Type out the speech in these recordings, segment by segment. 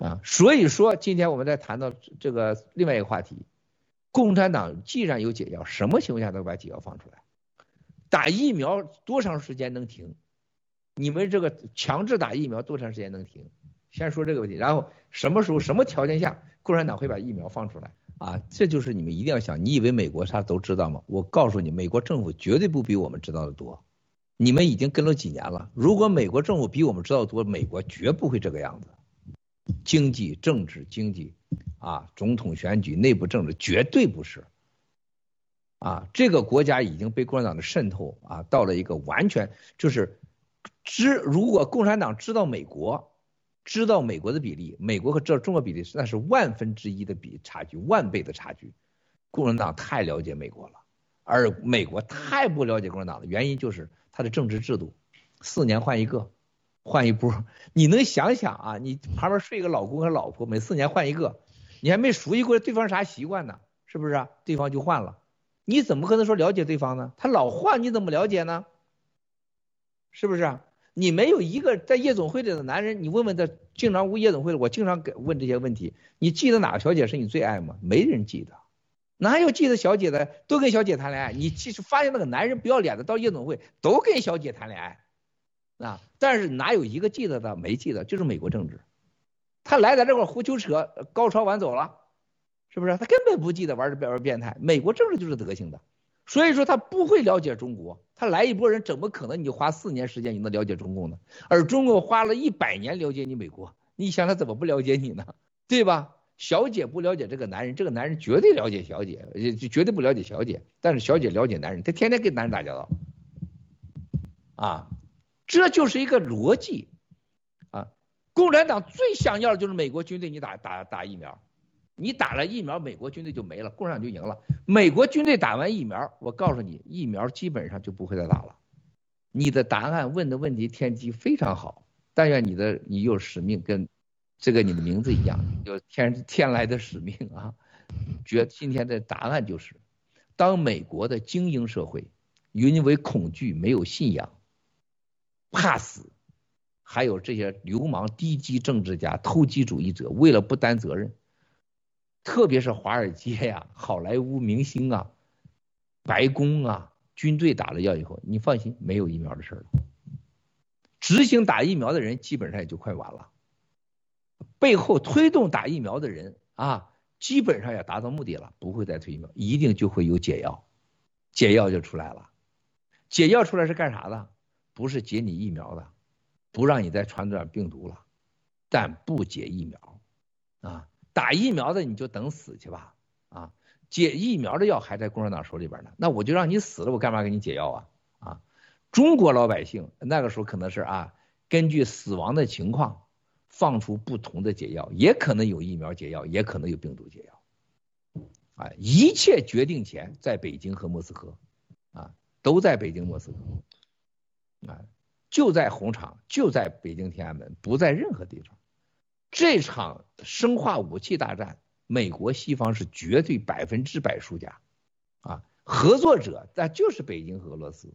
啊，所以说今天我们在谈到这个另外一个话题，共产党既然有解药，什么情况下都把解药放出来？打疫苗多长时间能停？你们这个强制打疫苗多长时间能停？先说这个问题，然后什么时候、什么条件下共产党会把疫苗放出来？啊，这就是你们一定要想。你以为美国他都知道吗？我告诉你，美国政府绝对不比我们知道的多。你们已经跟了几年了，如果美国政府比我们知道多，美国绝不会这个样子。经济、政治、经济，啊，总统选举、内部政治，绝对不是。啊，这个国家已经被共产党的渗透啊，到了一个完全就是知，如果共产党知道美国，知道美国的比例，美国和这中国比例那是万分之一的比差距，万倍的差距。共产党太了解美国了，而美国太不了解共产党的原因就是他的政治制度，四年换一个，换一波。你能想想啊？你旁边睡一个老公和老婆，每四年换一个，你还没熟悉过对方啥习惯呢？是不是啊？对方就换了。你怎么可能说了解对方呢？他老换，你怎么了解呢？是不是？你没有一个在夜总会里的男人，你问问他经常问夜总会的，我经常给问这些问题。你记得哪个小姐是你最爱吗？没人记得，哪有记得小姐的？都跟小姐谈恋爱。你其实发现那个男人不要脸的，到夜总会都跟小姐谈恋爱啊，但是哪有一个记得的？没记得，就是美国政治。他来在这块胡纠扯，高潮完走了。是不是？他根本不记得玩的玩变态。美国政治就是德行的，所以说他不会了解中国。他来一波人，怎么可能你就花四年时间你能了解中共呢？而中国花了一百年了解你美国，你想他怎么不了解你呢？对吧？小姐不了解这个男人，这个男人绝对了解小姐，就绝对不了解小姐。但是小姐了解男人，他天天跟男人打交道，啊，这就是一个逻辑啊。共产党最想要的就是美国军队，你打打打疫苗。你打了疫苗，美国军队就没了，共产党就赢了。美国军队打完疫苗，我告诉你，疫苗基本上就不会再打了。你的答案问的问题天机非常好，但愿你的你有使命，跟这个你的名字一样，有天天来的使命啊。觉今天的答案就是，当美国的精英社会因为恐惧、没有信仰、怕死，还有这些流氓、低级政治家、投机主义者，为了不担责任。特别是华尔街呀、好莱坞明星啊、白宫啊、军队打了药以后，你放心，没有疫苗的事了。执行打疫苗的人基本上也就快完了，背后推动打疫苗的人啊，基本上也达到目的了，不会再推疫苗，一定就会有解药，解药就出来了。解药出来是干啥的？不是解你疫苗的，不让你再传染病毒了，但不解疫苗啊。打疫苗的你就等死去吧，啊，解疫苗的药还在共产党手里边呢，那我就让你死了，我干嘛给你解药啊？啊，中国老百姓那个时候可能是啊，根据死亡的情况放出不同的解药，也可能有疫苗解药，也可能有病毒解药，啊，一切决定权在北京和莫斯科，啊，都在北京莫斯科，啊，就在红场，就在北京天安门，不在任何地方。这场生化武器大战，美国西方是绝对百分之百输家，啊，合作者那就是北京和俄罗斯，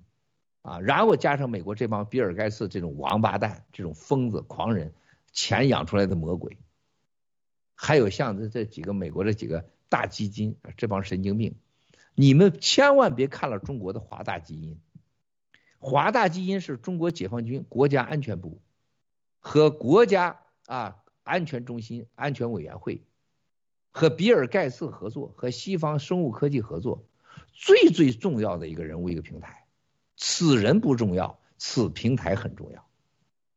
啊，然后加上美国这帮比尔盖茨这种王八蛋、这种疯子、狂人，钱养出来的魔鬼，还有像这这几个美国这几个大基金，这帮神经病，你们千万别看了中国的华大基因，华大基因是中国解放军国家安全部和国家啊。安全中心、安全委员会和比尔盖茨合作，和西方生物科技合作，最最重要的一个人物，一个平台。此人不重要，此平台很重要。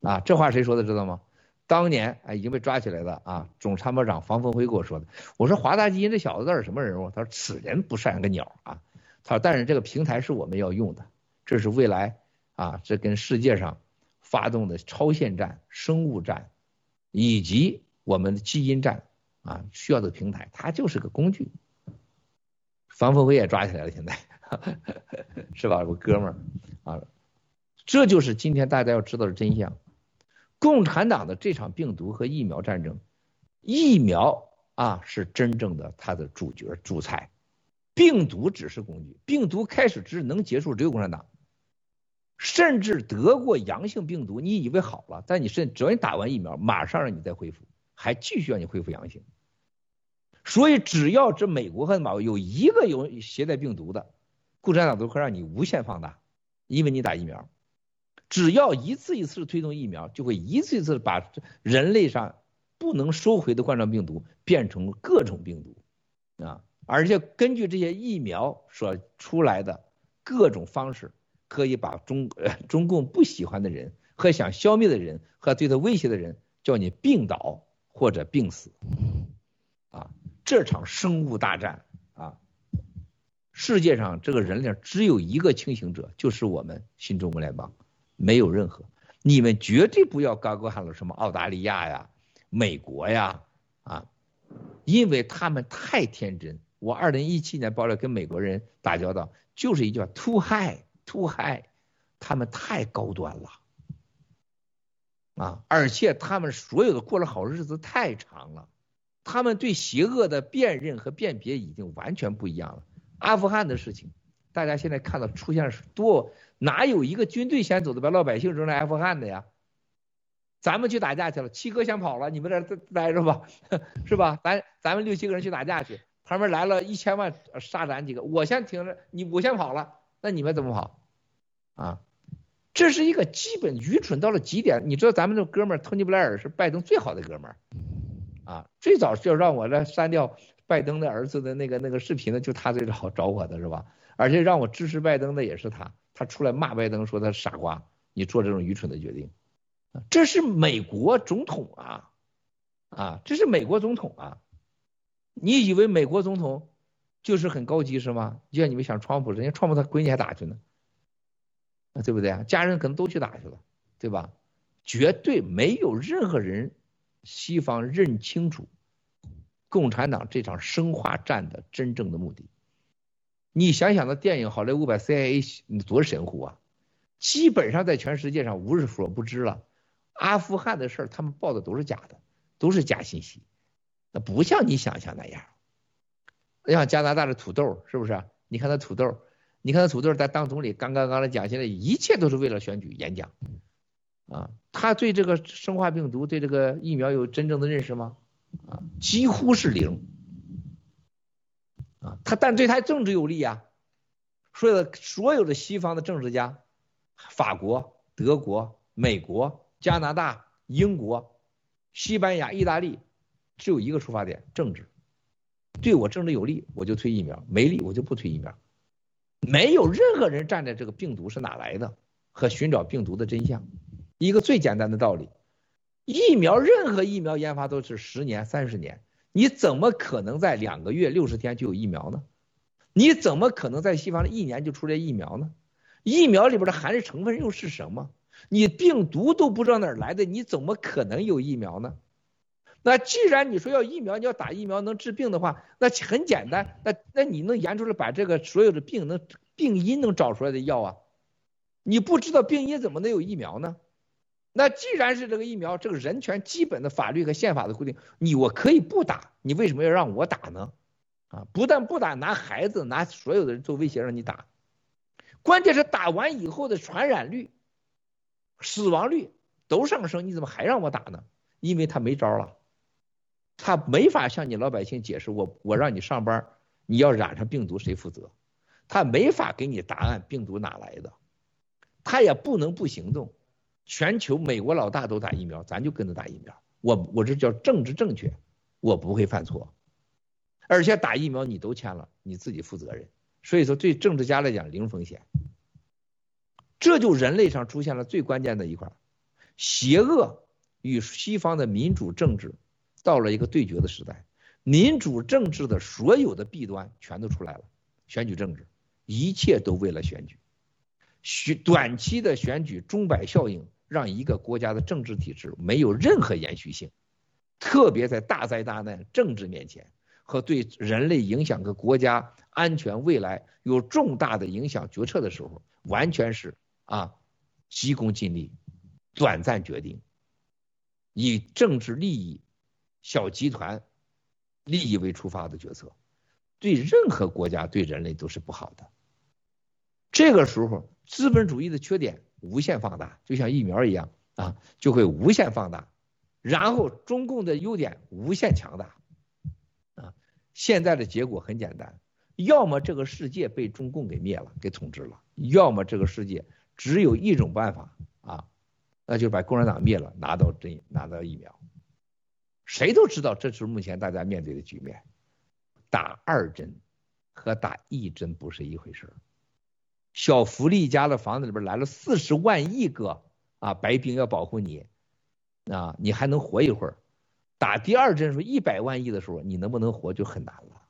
啊，这话谁说的知道吗？当年啊已经被抓起来的啊，总参谋长房峰辉给我说的。我说华大基因这小子到底什么人物？他说此人不善个鸟啊。他说但是这个平台是我们要用的，这是未来啊，这跟世界上发动的超限战、生物战。以及我们的基因战啊，需要的平台，它就是个工具。房峰辉也抓起来了，现在 是吧？我哥们儿啊，这就是今天大家要知道的真相。共产党的这场病毒和疫苗战争，疫苗啊是真正的它的主角主菜，病毒只是工具。病毒开始之能结束只有共产党。甚至得过阳性病毒，你以为好了，但你是只要你打完疫苗，马上让你再恢复，还继续让你恢复阳性。所以只要这美国和马有一个有携带病毒的，共产党都会让你无限放大，因为你打疫苗。只要一次一次推动疫苗，就会一次一次把人类上不能收回的冠状病毒变成各种病毒啊！而且根据这些疫苗所出来的各种方式，可以把中呃中共不喜欢的人和想消灭的人和对他威胁的人，叫你病倒或者病死啊！这场生物大战啊，世界上这个人类只有一个清醒者，就是我们新中国联邦。没有任何，你们绝对不要高歌喊了什么澳大利亚呀、美国呀啊，因为他们太天真。我二零一七年爆料跟美国人打交道，就是一句话：too high high，too high，他们太高端了啊！而且他们所有的过了好日子太长了，他们对邪恶的辨认和辨别已经完全不一样了。阿富汗的事情。大家现在看到出现是多，哪有一个军队先走的把老百姓扔在阿富汗的呀？咱们去打架去了，七哥先跑了，你们在这待着吧，是吧？咱咱们六七个人去打架去，旁边来了一千万杀咱几个，我先停着，你我先跑了，那你们怎么跑？啊，这是一个基本愚蠢到了极点。你知道咱们这哥们儿托尼布莱尔是拜登最好的哥们儿，啊，最早就让我来删掉拜登的儿子的那个那个视频的，就他最早找我的是吧？而且让我支持拜登的也是他，他出来骂拜登说他傻瓜，你做这种愚蠢的决定，这是美国总统啊，啊，这是美国总统啊，你以为美国总统就是很高级是吗？就像你们想川普，人家川普他闺女还打去呢，啊，对不对啊？家人可能都去打去了，对吧？绝对没有任何人，西方认清楚共产党这场生化战的真正的目的。你想想，那电影好莱坞把 CIA 多神乎啊！基本上在全世界上无人所不知了。阿富汗的事儿，他们报的都是假的，都是假信息。那不像你想象那样。像加拿大的土豆是不是？你看那土豆，你看他土豆在当总理刚刚刚的讲，现在一切都是为了选举演讲。啊，他对这个生化病毒、对这个疫苗有真正的认识吗？啊，几乎是零。啊，他但对他政治有利啊，所有的所有的西方的政治家，法国、德国、美国、加拿大、英国、西班牙、意大利，只有一个出发点：政治。对我政治有利，我就推疫苗；没利，我就不推疫苗。没有任何人站在这个病毒是哪来的和寻找病毒的真相。一个最简单的道理：疫苗，任何疫苗研发都是十年、三十年。你怎么可能在两个月六十天就有疫苗呢？你怎么可能在西方一年就出来疫苗呢？疫苗里边的含的成分又是什么？你病毒都不知道哪儿来的，你怎么可能有疫苗呢？那既然你说要疫苗，你要打疫苗能治病的话，那很简单，那那你能研出来把这个所有的病能病因能找出来的药啊？你不知道病因怎么能有疫苗呢？那既然是这个疫苗，这个人权基本的法律和宪法的规定，你我可以不打，你为什么要让我打呢？啊，不但不打，拿孩子拿所有的人做威胁让你打，关键是打完以后的传染率、死亡率都上升，你怎么还让我打呢？因为他没招了，他没法向你老百姓解释，我我让你上班，你要染上病毒谁负责？他没法给你答案，病毒哪来的？他也不能不行动。全球美国老大都打疫苗，咱就跟着打疫苗。我我这叫政治正确，我不会犯错。而且打疫苗你都签了，你自己负责任。所以说对政治家来讲零风险。这就人类上出现了最关键的一块，邪恶与西方的民主政治到了一个对决的时代。民主政治的所有的弊端全都出来了，选举政治，一切都为了选举，选短期的选举钟摆效应。让一个国家的政治体制没有任何延续性，特别在大灾大难政治面前和对人类影响和国家安全未来有重大的影响决策的时候，完全是啊急功近利、短暂决定，以政治利益、小集团利益为出发的决策，对任何国家对人类都是不好的。这个时候，资本主义的缺点。无限放大，就像疫苗一样啊，就会无限放大，然后中共的优点无限强大，啊，现在的结果很简单，要么这个世界被中共给灭了，给统治了，要么这个世界只有一种办法啊，那就把共产党灭了，拿到针，拿到疫苗。谁都知道这是目前大家面对的局面，打二针和打一针不是一回事儿。小福利家的房子里边来了四十万亿个啊白兵要保护你啊，你还能活一会儿。打第二针的时候一百万亿的时候，你能不能活就很难了。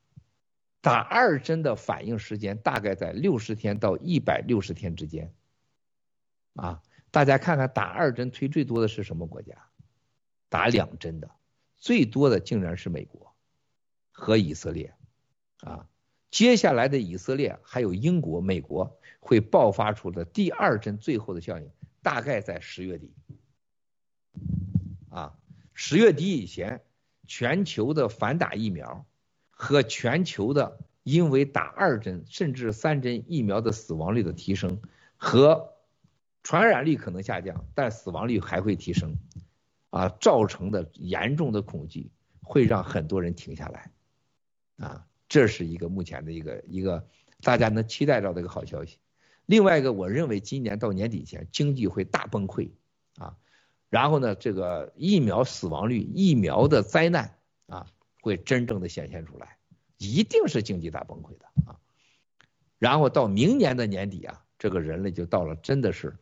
打二针的反应时间大概在六十天到一百六十天之间啊，大家看看打二针推最多的是什么国家？打两针的。最多的竟然是美国和以色列啊，接下来的以色列还有英国、美国会爆发出的第二针最后的效应，大概在十月底啊，十月底以前，全球的反打疫苗和全球的因为打二针甚至三针疫苗的死亡率的提升和传染率可能下降，但死亡率还会提升。啊，造成的严重的恐惧会让很多人停下来，啊，这是一个目前的一个一个大家能期待到的一个好消息。另外一个，我认为今年到年底前经济会大崩溃啊，然后呢，这个疫苗死亡率、疫苗的灾难啊，会真正的显现出来，一定是经济大崩溃的啊。然后到明年的年底啊，这个人类就到了真的是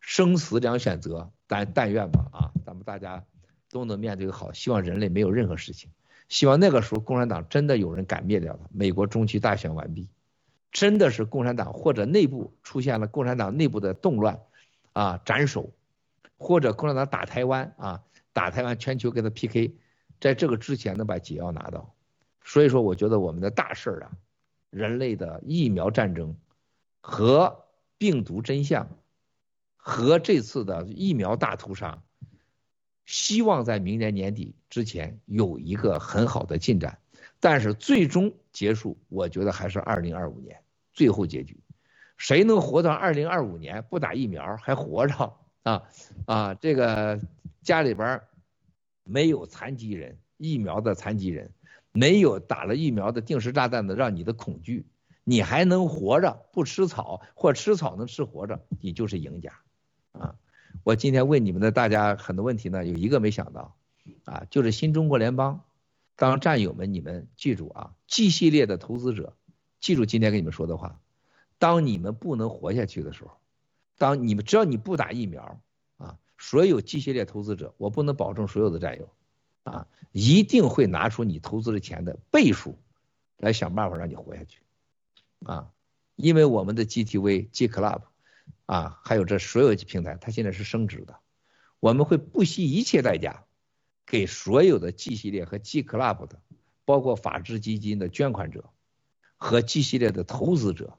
生死两选择。但但愿吧啊，大家都能面对好，希望人类没有任何事情，希望那个时候共产党真的有人敢灭掉了。美国中期大选完毕，真的是共产党或者内部出现了共产党内部的动乱啊，斩首，或者共产党打台湾啊，打台湾全球跟他 PK，在这个之前能把解药拿到。所以说，我觉得我们的大事儿啊，人类的疫苗战争和病毒真相。和这次的疫苗大屠杀，希望在明年年底之前有一个很好的进展，但是最终结束，我觉得还是二零二五年最后结局。谁能活到二零二五年不打疫苗还活着啊啊？这个家里边没有残疾人，疫苗的残疾人，没有打了疫苗的定时炸弹的让你的恐惧，你还能活着不吃草或吃草能吃活着，你就是赢家。啊，我今天问你们的大家很多问题呢，有一个没想到，啊，就是新中国联邦，当战友们你们记住啊，G 系列的投资者，记住今天跟你们说的话，当你们不能活下去的时候，当你们只要你不打疫苗，啊，所有 G 系列投资者，我不能保证所有的战友，啊，一定会拿出你投资的钱的倍数，来想办法让你活下去，啊，因为我们的 GTV G Club。啊，还有这所有平台，它现在是升值的。我们会不惜一切代价，给所有的 G 系列和 G Club 的，包括法治基金的捐款者和 G 系列的投资者，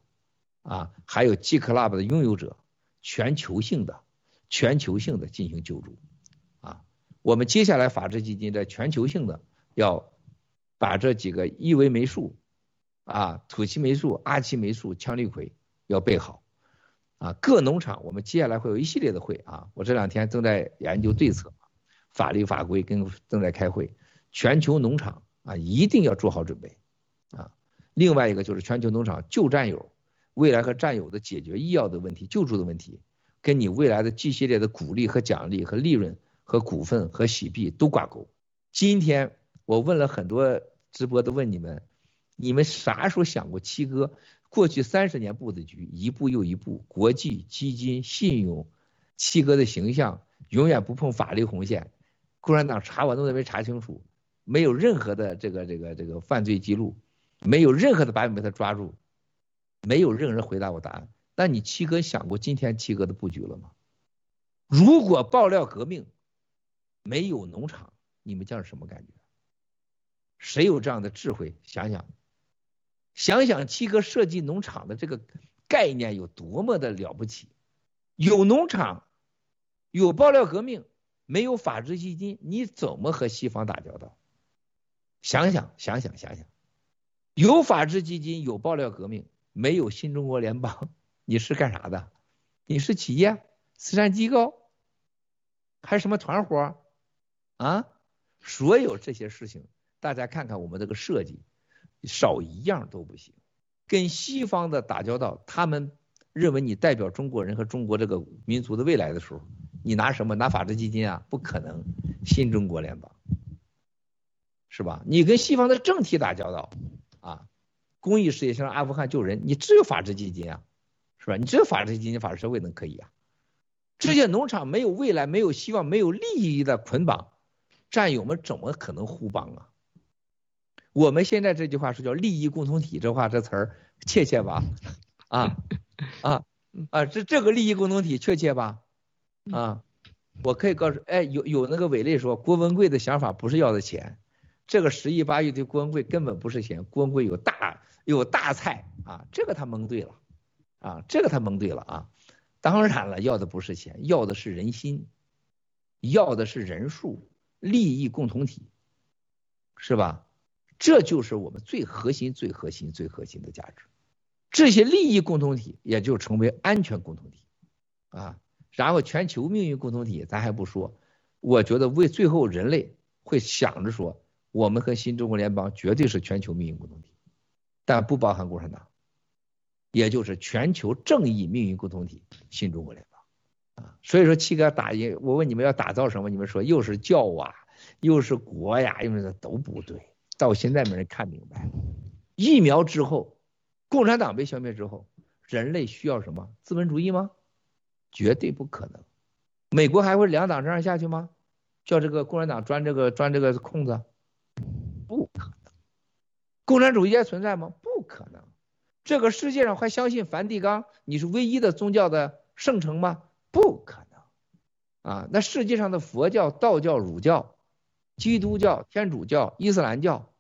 啊，还有 G Club 的拥有者，全球性的、全球性的进行救助。啊，我们接下来法治基金在全球性的要把这几个伊维霉素、啊，土岐霉素、阿奇霉素、羟氯喹要备好。啊，各农场我们接下来会有一系列的会啊，我这两天正在研究对策，法律法规跟正在开会，全球农场啊一定要做好准备啊。另外一个就是全球农场旧战友，未来和战友的解决医药的问题、救助的问题，跟你未来的 G 系列的鼓励和奖励和利润和股份和洗币都挂钩。今天我问了很多直播都问你们，你们啥时候想过七哥？过去三十年布的局，一步又一步，国际基金、信用，七哥的形象永远不碰法律红线，共产党查我都没查清楚，没有任何的这个这个这个犯罪记录，没有任何的把柄被他抓住，没有任何人回答我答案。那你七哥想过今天七哥的布局了吗？如果爆料革命没有农场，你们将是什么感觉？谁有这样的智慧？想想。想想七哥设计农场的这个概念有多么的了不起，有农场，有爆料革命，没有法治基金，你怎么和西方打交道？想想想想想想，有法治基金，有爆料革命，没有新中国联邦，你是干啥的？你是企业、慈善机构，还是什么团伙？啊，所有这些事情，大家看看我们这个设计，少一样都不行。跟西方的打交道，他们认为你代表中国人和中国这个民族的未来的时候，你拿什么？拿法治基金啊？不可能，新中国联邦，是吧？你跟西方的政体打交道啊，公益事业像阿富汗救人，你只有法治基金啊，是吧？你只有法治基金、法治社会能可以啊。这些农场没有未来、没有希望、没有利益的捆绑，战友们怎么可能互帮啊？我们现在这句话是叫利益共同体，这话这词儿确切吧？啊啊啊！这这个利益共同体确切吧？啊，我可以告诉，哎，有有那个伟类说，郭文贵的想法不是要的钱，这个十亿八亿对郭文贵根本不是钱，郭文贵有大有大菜啊，这个他蒙对了，啊，这个他蒙对了啊。当然了，要的不是钱，要的是人心，要的是人数，利益共同体，是吧？这就是我们最核心、最核心、最核心的价值。这些利益共同体也就成为安全共同体啊。然后全球命运共同体咱还不说，我觉得为最后人类会想着说，我们和新中国联邦绝对是全球命运共同体，但不包含共产党。也就是全球正义命运共同体，新中国联邦啊，所以说七哥打印，我问你们要打造什么，你们说又是教啊，又是国呀，又是都不对，到现在没人看明白。疫苗之后，共产党被消灭之后，人类需要什么？资本主义吗？绝对不可能。美国还会两党这样下去吗？叫这个共产党钻这个钻这个空子？不可能。共产主义还存在吗？不可能。这个世界上还相信梵蒂冈？你是唯一的宗教的圣城吗？不可能啊！那世界上的佛教、道教、儒教、基督教、天主教、伊斯兰教，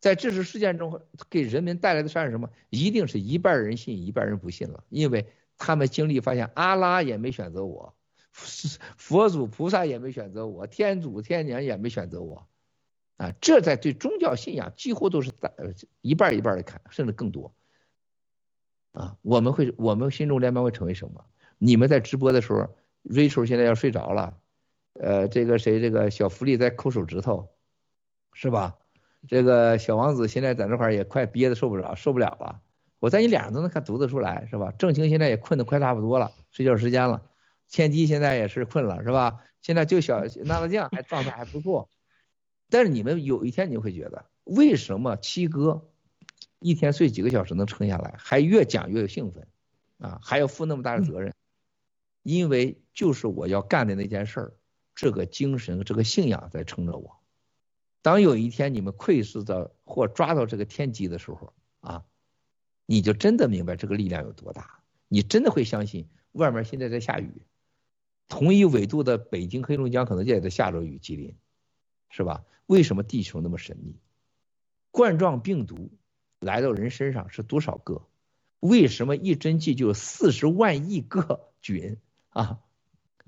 在这次事件中给人民带来的善是什么？一定是一半人信，一半人不信了，因为他们经历发现，阿拉也没选择我，佛祖菩萨也没选择我，天主天娘也没选择我，啊，这在对宗教信仰几乎都是呃一半一半的看，甚至更多。啊，我们会，我们新中联邦会成为什么？你们在直播的时候，Rachel 现在要睡着了，呃，这个谁，这个小福利在抠手指头，是吧？这个小王子现在在那块儿也快憋得受不了，受不了了。我在你脸上都能看读得出来，是吧？郑清现在也困得快差不多了，睡觉时间了。千机现在也是困了，是吧？现在就小娜娜酱还状态还不错，但是你们有一天你会觉得，为什么七哥？一天睡几个小时能撑下来，还越讲越兴奋，啊，还要负那么大的责任，因为就是我要干的那件事儿，这个精神、这个信仰在撑着我。当有一天你们窥视到或抓到这个天机的时候，啊，你就真的明白这个力量有多大，你真的会相信外面现在在下雨，同一纬度的北京、黑龙江可能也在下着雨，吉林，是吧？为什么地球那么神秘？冠状病毒。来到人身上是多少个？为什么一针剂就有四十万亿个菌 啊？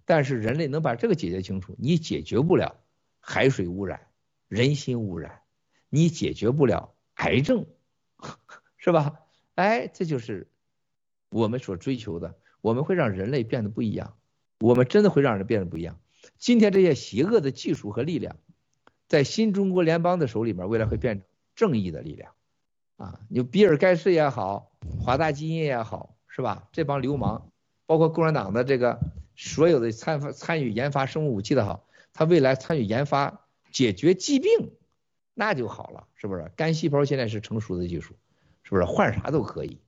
但是人类能把这个解决清楚，你解决不了海水污染、人心污染，你解决不了癌症，是吧？哎，这就是我们所追求的。我们会让人类变得不一样，我们真的会让人变得不一样。今天这些邪恶的技术和力量，在新中国联邦的手里面，未来会变成正义的力量。啊，你比尔盖茨也好，华大基因也好，是吧？这帮流氓，包括共产党的这个所有的参参与研发生物武器的好，他未来参与研发解决疾病，那就好了，是不是？干细胞现在是成熟的技术，是不是？换啥都可以。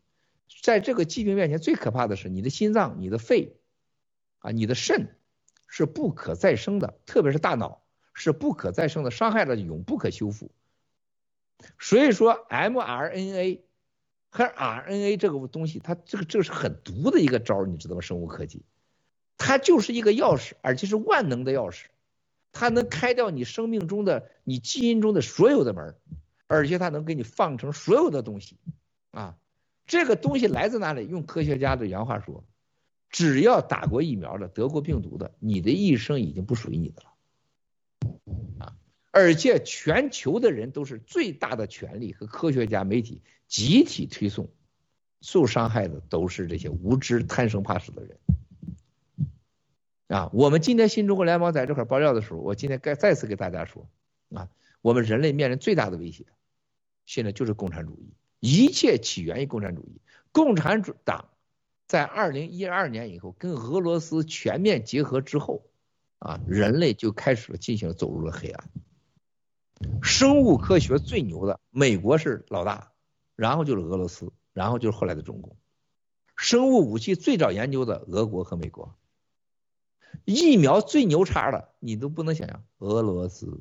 在这个疾病面前，最可怕的是你的心脏、你的肺，啊，你的肾是不可再生的，特别是大脑是不可再生的，伤害了永不可修复。所以说，mRNA 和 RNA 这个东西，它这个这个是很毒的一个招，你知道吗？生物科技，它就是一个钥匙，而且是万能的钥匙，它能开掉你生命中的、你基因中的所有的门，而且它能给你放成所有的东西啊。这个东西来自哪里？用科学家的原话说，只要打过疫苗的、得过病毒的，你的一生已经不属于你的了。啊而且全球的人都是最大的权力和科学家、媒体集体推送，受伤害的都是这些无知、贪生怕死的人。啊，我们今天新中国联邦在这块爆料的时候，我今天该再次给大家说啊，我们人类面临最大的威胁，现在就是共产主义，一切起源于共产主义。共产主党在二零一二年以后跟俄罗斯全面结合之后，啊，人类就开始了进行走入了黑暗。生物科学最牛的，美国是老大，然后就是俄罗斯，然后就是后来的中共。生物武器最早研究的俄国和美国。疫苗最牛叉的，你都不能想象，俄罗斯。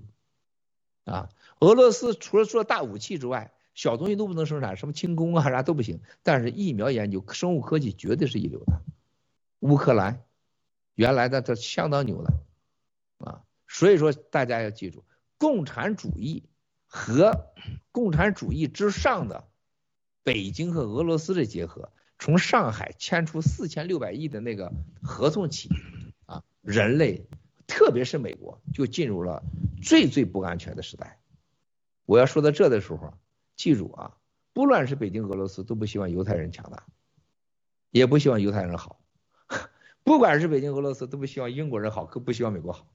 啊，俄罗斯除了做大武器之外，小东西都不能生产，什么轻工啊啥都不行。但是疫苗研究、生物科技绝对是一流的。乌克兰原来的这相当牛的啊，所以说大家要记住。共产主义和共产主义之上的北京和俄罗斯的结合，从上海签出四千六百亿的那个合同起，人类特别是美国就进入了最最不安全的时代。我要说到这的时候，记住啊，不论是北京、俄罗斯都不希望犹太人强大，也不希望犹太人好，不管是北京、俄罗斯都不希望英国人好，更不希望美国好。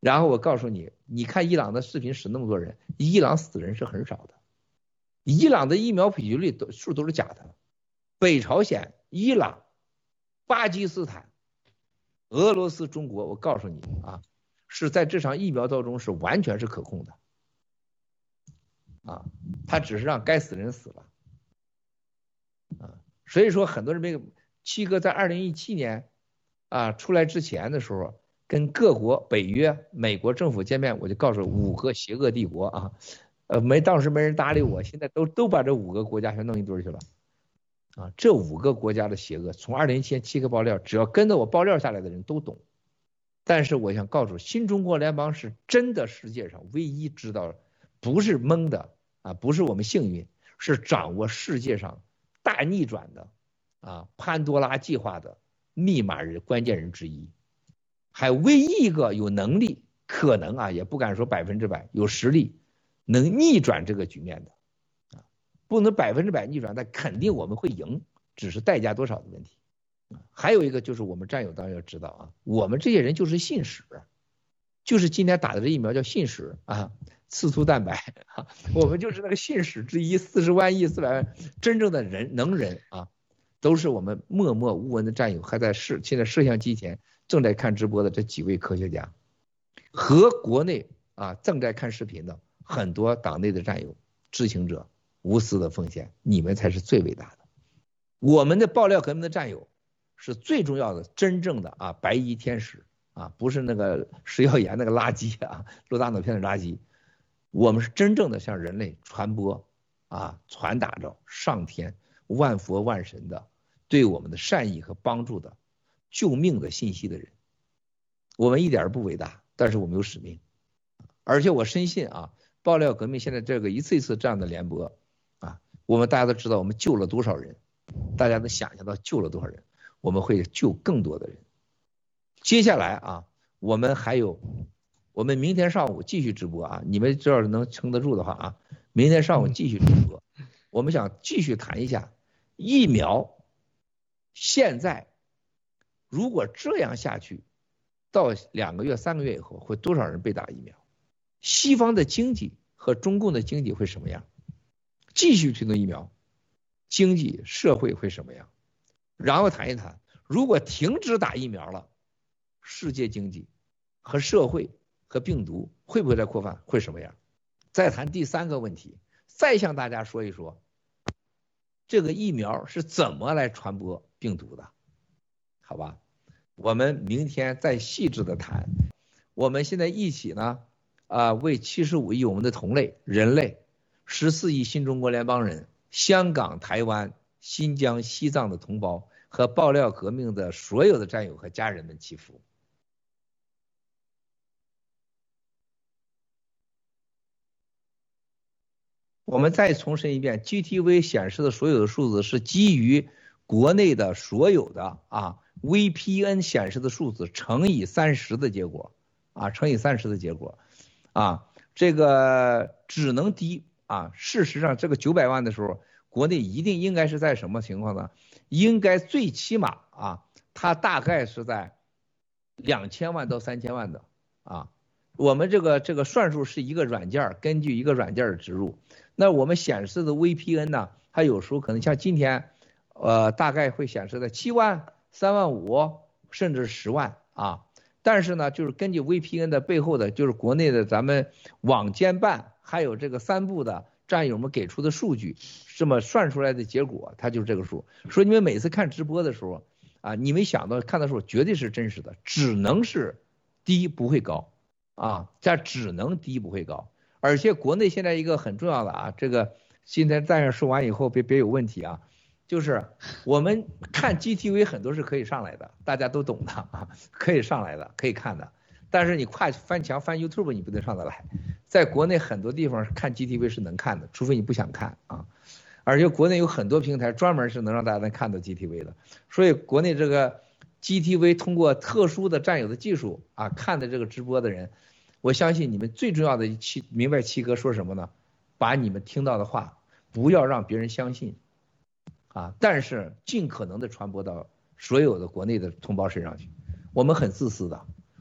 然后我告诉你，你看伊朗的视频死那么多人，伊朗死人是很少的，伊朗的疫苗普及率都数都是假的，北朝鲜、伊朗、巴基斯坦、俄罗斯、中国，我告诉你啊，是在这场疫苗当中是完全是可控的，啊，他只是让该死人死了，啊，所以说很多人没有，七哥在二零一七年啊出来之前的时候。跟各国北约、美国政府见面，我就告诉五个邪恶帝国啊，呃，没当时没人搭理我，现在都都把这五个国家全弄一堆去了，啊，这五个国家的邪恶，从二零一七年七个爆料，只要跟着我爆料下来的人都懂。但是我想告诉新中国联邦是真的世界上唯一知道，不是蒙的啊，不是我们幸运，是掌握世界上大逆转的啊潘多拉计划的密码人关键人之一。还唯一一个有能力，可能啊，也不敢说百分之百有实力能逆转这个局面的，不能百分之百逆转，但肯定我们会赢，只是代价多少的问题。还有一个就是我们战友当然要知道啊，我们这些人就是信使，就是今天打的这疫苗叫信使啊，刺突蛋白啊，我们就是那个信使之一，四十万亿四百万真正的人能人啊，都是我们默默无闻的战友，还在视现在摄像机前。正在看直播的这几位科学家，和国内啊正在看视频的很多党内的战友、知情者、无私的奉献，你们才是最伟大的。我们的爆料革命的战友是最重要的，真正的啊白衣天使啊，不是那个食药盐那个垃圾啊，录大脑片的垃圾。我们是真正的向人类传播啊传达着上天万佛万神的对我们的善意和帮助的。救命的信息的人，我们一点不伟大，但是我们有使命，而且我深信啊，爆料革命现在这个一次一次这样的联播，我们大家都知道我们救了多少人，大家能想象到救了多少人，我们会救更多的人。接下来啊，我们还有，我们明天上午继续直播啊，你们只要是能撑得住的话啊，明天上午继续直播，我们想继续谈一下疫苗，现在。如果这样下去，到两个月、三个月以后，会多少人被打疫苗？西方的经济和中共的经济会什么样？继续推动疫苗，经济社会会什么样？然后谈一谈，如果停止打疫苗了，世界经济和社会和病毒会不会再扩散？会什么样？再谈第三个问题，再向大家说一说，这个疫苗是怎么来传播病毒的？好吧，我们明天再细致的谈。我们现在一起呢，啊，为七十五亿我们的同类人类，十四亿新中国联邦人，香港、台湾、新疆、西藏的同胞和爆料革命的所有的战友和家人们祈福。我们再重申一遍，GTV 显示的所有的数字是基于国内的所有的啊。VPN 显示的数字乘以三十的结果，啊，乘以三十的结果，啊，这个只能低啊。事实上，这个九百万的时候，国内一定应该是在什么情况呢？应该最起码啊，它大概是在两千万到三千万的啊。我们这个这个算数是一个软件，根据一个软件植入。那我们显示的 VPN 呢，它有时候可能像今天，呃，大概会显示在七万、三万五，甚至十万啊。但是呢，就是根据 VPN 的背后的，就是国内的咱们网监办，还有这个三部的战友们给出的数据，这么算出来的结果，它就是这个数。所以你们每次看直播的时候啊，你没想到看的时候绝对是真实的，只能是低不会高。啊，这只能低不会高，而且国内现在一个很重要的啊，这个今天在这说完以后别别有问题啊，就是我们看 GTV 很多是可以上来的，大家都懂的啊，可以上来的，可以看的，但是你跨翻墙翻 YouTube 你不能上得来，在国内很多地方看 GTV 是能看的，除非你不想看啊，而且国内有很多平台专门是能让大家能看到 GTV 的，所以国内这个 GTV 通过特殊的战友的技术啊看的这个直播的人。我相信你们最重要的七明白七哥说什么呢？把你们听到的话不要让别人相信，啊，但是尽可能的传播到所有的国内的同胞身上去。我们很自私的，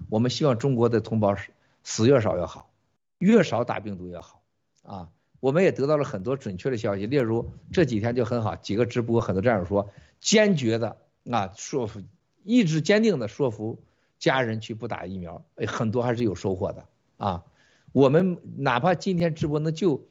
我们希望中国的同胞死越少越好，越少打病毒越好啊。我们也得到了很多准确的消息，例如这几天就很好，几个直播很多战友说坚决的啊说服，意志坚定的说服。家人去不打疫苗，很多还是有收获的啊。我们哪怕今天直播能救，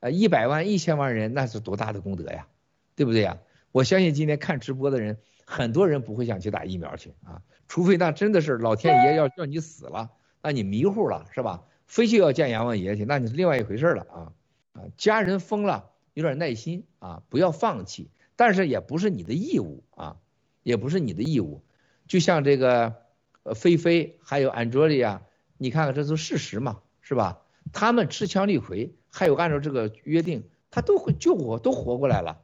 呃一百万、一千万人，那是多大的功德呀，对不对呀？我相信今天看直播的人，很多人不会想去打疫苗去啊，除非那真的是老天爷要叫你死了，那你迷糊了是吧？非去要见阎王爷去，那你是另外一回事了啊啊！家人疯了，有点耐心啊，不要放弃，但是也不是你的义务啊，也不是你的义务，就像这个。呃，菲菲还有安卓利亚，你看看这都事实嘛，是吧？他们持枪立槐，还有按照这个约定，他都会救活，都活过来了。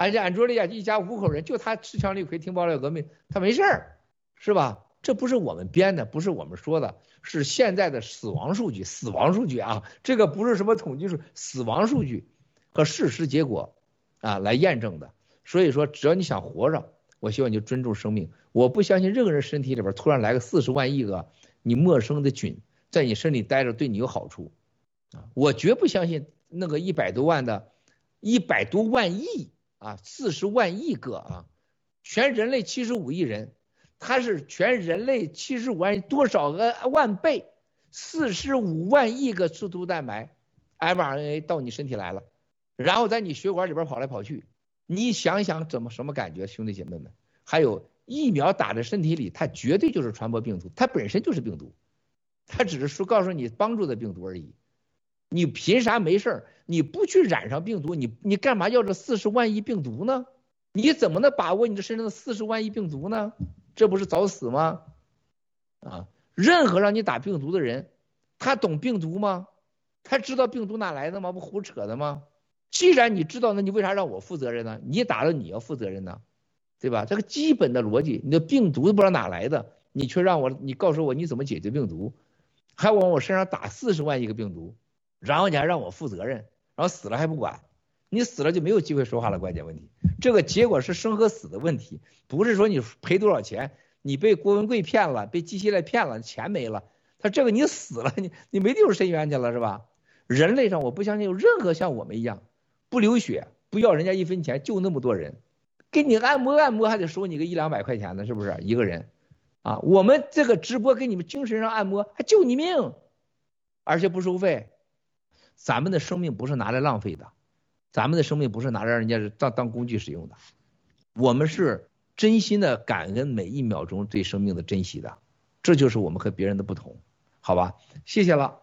而且安卓利亚一家五口人，就他持枪立槐听爆料革命，他没事儿，是吧？这不是我们编的，不是我们说的，是现在的死亡数据，死亡数据啊，这个不是什么统计数，死亡数据和事实结果啊来验证的。所以说，只要你想活着。我希望你就尊重生命。我不相信任何人身体里边突然来个四十万亿个你陌生的菌在你身体待着对你有好处啊！我绝不相信那个一百多万的，一百多万亿啊，四十万亿个啊，全人类七十五亿人，它是全人类七十五万多少个万倍，四十五万亿个刺突蛋白 mRNA 到你身体来了，然后在你血管里边跑来跑去。你想想怎么什么感觉，兄弟姐妹们？还有疫苗打在身体里，它绝对就是传播病毒，它本身就是病毒，它只是说告诉你帮助的病毒而已。你凭啥没事儿？你不去染上病毒，你你干嘛要这四十万亿病毒呢？你怎么能把握你这身上的四十万亿病毒呢？这不是找死吗？啊！任何让你打病毒的人，他懂病毒吗？他知道病毒哪来的吗？不胡扯的吗？既然你知道，那你为啥让我负责任呢？你打了你要负责任呢，对吧？这个基本的逻辑，你的病毒都不知道哪来的，你却让我，你告诉我你怎么解决病毒，还往我身上打四十万亿个病毒，然后你还让我负责任，然后死了还不管，你死了就没有机会说话了。关键问题，这个结果是生和死的问题，不是说你赔多少钱，你被郭文贵骗了，被机器来骗了，钱没了，他这个你死了，你你没地方伸冤去了是吧？人类上我不相信有任何像我们一样。不流血，不要人家一分钱，就那么多人，给你按摩按摩还得收你个一两百块钱呢，是不是一个人？啊，我们这个直播给你们精神上按摩，还救你命，而且不收费。咱们的生命不是拿来浪费的，咱们的生命不是拿来让人家当当工具使用的，我们是真心的感恩每一秒钟对生命的珍惜的，这就是我们和别人的不同，好吧？谢谢了。